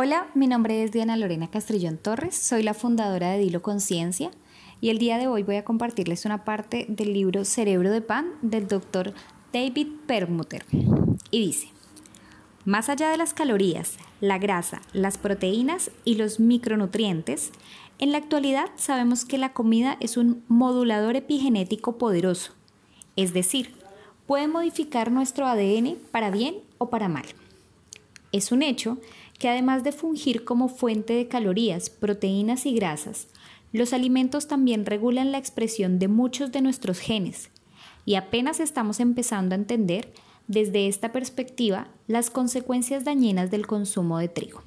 Hola, mi nombre es Diana Lorena Castrillón Torres, soy la fundadora de Dilo Conciencia y el día de hoy voy a compartirles una parte del libro Cerebro de Pan del doctor David Perlmutter. Y dice, más allá de las calorías, la grasa, las proteínas y los micronutrientes, en la actualidad sabemos que la comida es un modulador epigenético poderoso, es decir, puede modificar nuestro ADN para bien o para mal. Es un hecho que además de fungir como fuente de calorías, proteínas y grasas, los alimentos también regulan la expresión de muchos de nuestros genes y apenas estamos empezando a entender desde esta perspectiva las consecuencias dañinas del consumo de trigo.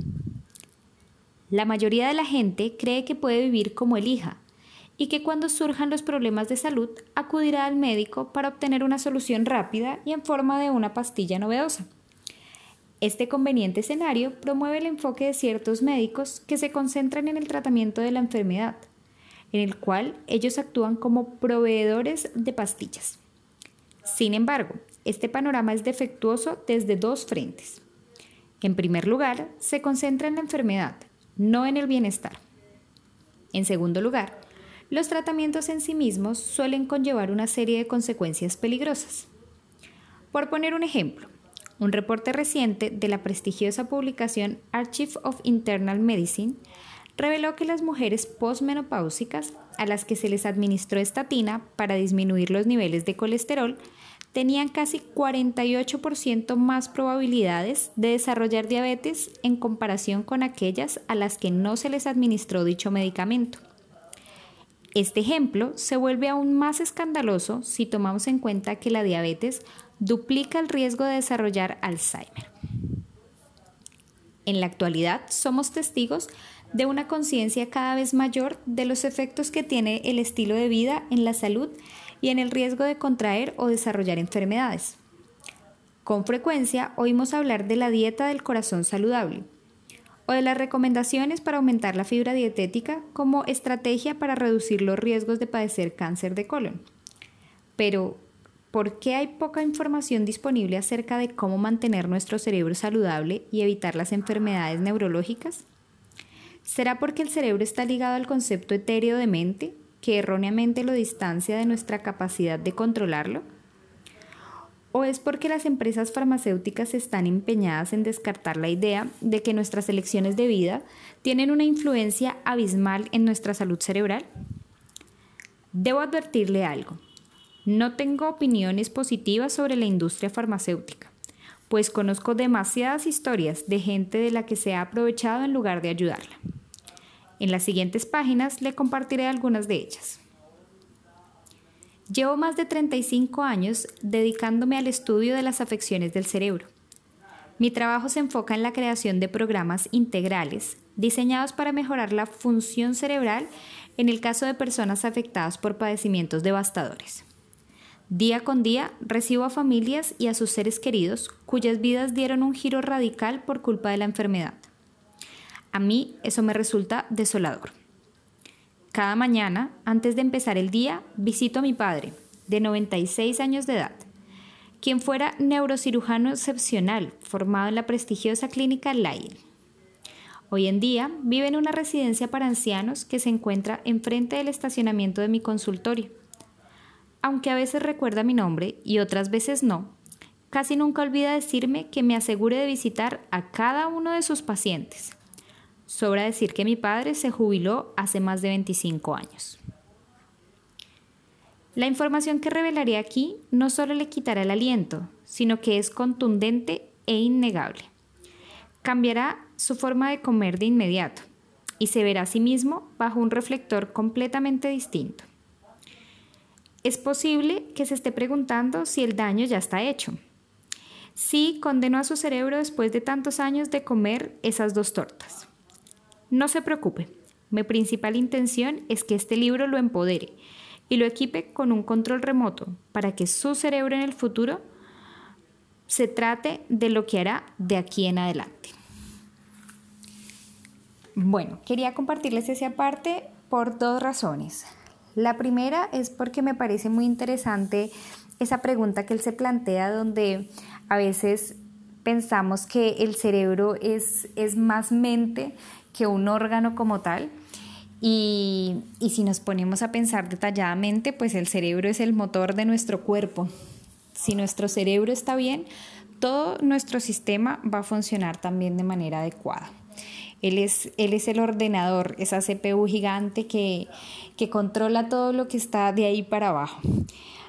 La mayoría de la gente cree que puede vivir como elija y que cuando surjan los problemas de salud acudirá al médico para obtener una solución rápida y en forma de una pastilla novedosa. Este conveniente escenario promueve el enfoque de ciertos médicos que se concentran en el tratamiento de la enfermedad, en el cual ellos actúan como proveedores de pastillas. Sin embargo, este panorama es defectuoso desde dos frentes. En primer lugar, se concentra en la enfermedad, no en el bienestar. En segundo lugar, los tratamientos en sí mismos suelen conllevar una serie de consecuencias peligrosas. Por poner un ejemplo, un reporte reciente de la prestigiosa publicación Archive of Internal Medicine reveló que las mujeres posmenopáusicas a las que se les administró estatina para disminuir los niveles de colesterol tenían casi 48% más probabilidades de desarrollar diabetes en comparación con aquellas a las que no se les administró dicho medicamento. Este ejemplo se vuelve aún más escandaloso si tomamos en cuenta que la diabetes duplica el riesgo de desarrollar Alzheimer. En la actualidad somos testigos de una conciencia cada vez mayor de los efectos que tiene el estilo de vida en la salud y en el riesgo de contraer o desarrollar enfermedades. Con frecuencia oímos hablar de la dieta del corazón saludable o de las recomendaciones para aumentar la fibra dietética como estrategia para reducir los riesgos de padecer cáncer de colon. Pero, ¿Por qué hay poca información disponible acerca de cómo mantener nuestro cerebro saludable y evitar las enfermedades neurológicas? ¿Será porque el cerebro está ligado al concepto etéreo de mente, que erróneamente lo distancia de nuestra capacidad de controlarlo? ¿O es porque las empresas farmacéuticas están empeñadas en descartar la idea de que nuestras elecciones de vida tienen una influencia abismal en nuestra salud cerebral? Debo advertirle algo. No tengo opiniones positivas sobre la industria farmacéutica, pues conozco demasiadas historias de gente de la que se ha aprovechado en lugar de ayudarla. En las siguientes páginas le compartiré algunas de ellas. Llevo más de 35 años dedicándome al estudio de las afecciones del cerebro. Mi trabajo se enfoca en la creación de programas integrales diseñados para mejorar la función cerebral en el caso de personas afectadas por padecimientos devastadores. Día con día recibo a familias y a sus seres queridos cuyas vidas dieron un giro radical por culpa de la enfermedad. A mí eso me resulta desolador. Cada mañana, antes de empezar el día, visito a mi padre, de 96 años de edad, quien fuera neurocirujano excepcional, formado en la prestigiosa clínica Lyle. Hoy en día vive en una residencia para ancianos que se encuentra enfrente del estacionamiento de mi consultorio aunque a veces recuerda mi nombre y otras veces no, casi nunca olvida decirme que me asegure de visitar a cada uno de sus pacientes. Sobra decir que mi padre se jubiló hace más de 25 años. La información que revelaré aquí no solo le quitará el aliento, sino que es contundente e innegable. Cambiará su forma de comer de inmediato y se verá a sí mismo bajo un reflector completamente distinto. Es posible que se esté preguntando si el daño ya está hecho. Sí condenó a su cerebro después de tantos años de comer esas dos tortas. No se preocupe, mi principal intención es que este libro lo empodere y lo equipe con un control remoto para que su cerebro en el futuro se trate de lo que hará de aquí en adelante. Bueno, quería compartirles esa parte por dos razones. La primera es porque me parece muy interesante esa pregunta que él se plantea donde a veces pensamos que el cerebro es, es más mente que un órgano como tal. Y, y, si nos ponemos a pensar detalladamente, pues el cerebro es el motor de nuestro cuerpo. Si nuestro cerebro está bien, todo nuestro sistema va a funcionar también de manera adecuada. Él es, el ordenador, esa CPU gigante que, que controla todo lo que está de ahí para abajo.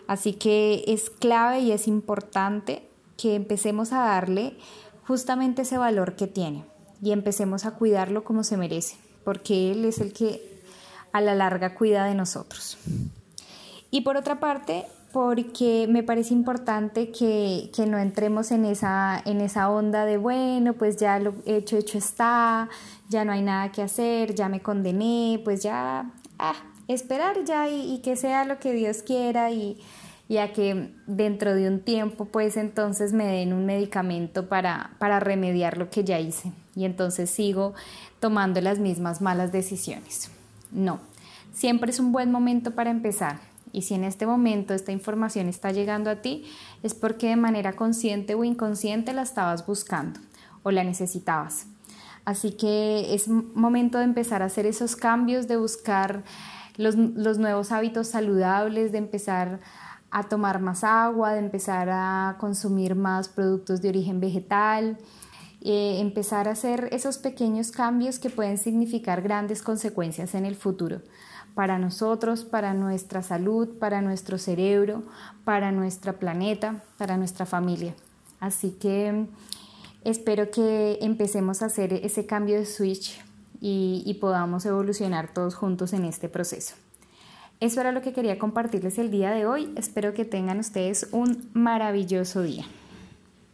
Así que es clave y es importante que empecemos a darle justamente ese valor que tiene y empecemos a cuidarlo como se merece, porque Él es el que a la larga cuida de nosotros. Y por otra parte, porque me parece importante que, no entremos en esa, en esa onda de, bueno, pues ya lo hecho, hecho está, ya no hay nada que hacer, ya me condené, pues ya, ah, esperar ya y, que sea lo que Dios quiera y, ya que dentro de un tiempo pues entonces me den un medicamento para, para remediar lo que ya hice y entonces sigo tomando las mismas malas decisiones. No, siempre es un buen momento para empezar y si en este momento esta información está llegando a ti, es porque de manera consciente o inconsciente la estabas buscando o la necesitabas. Así que es momento de empezar a hacer esos cambios, de buscar los, nuevos hábitos saludables, de empezar a tomar más agua, de empezar a consumir más productos de origen vegetal, eh, empezar a hacer esos pequeños cambios que pueden significar grandes consecuencias en el futuro para nosotros, para nuestra salud, para nuestro cerebro, para nuestro planeta, para nuestra familia. Así que espero que empecemos a hacer ese cambio de switch y podamos evolucionar todos juntos en este proceso. Eso era lo que quería compartirles el día de hoy. Espero que tengan ustedes un maravilloso día.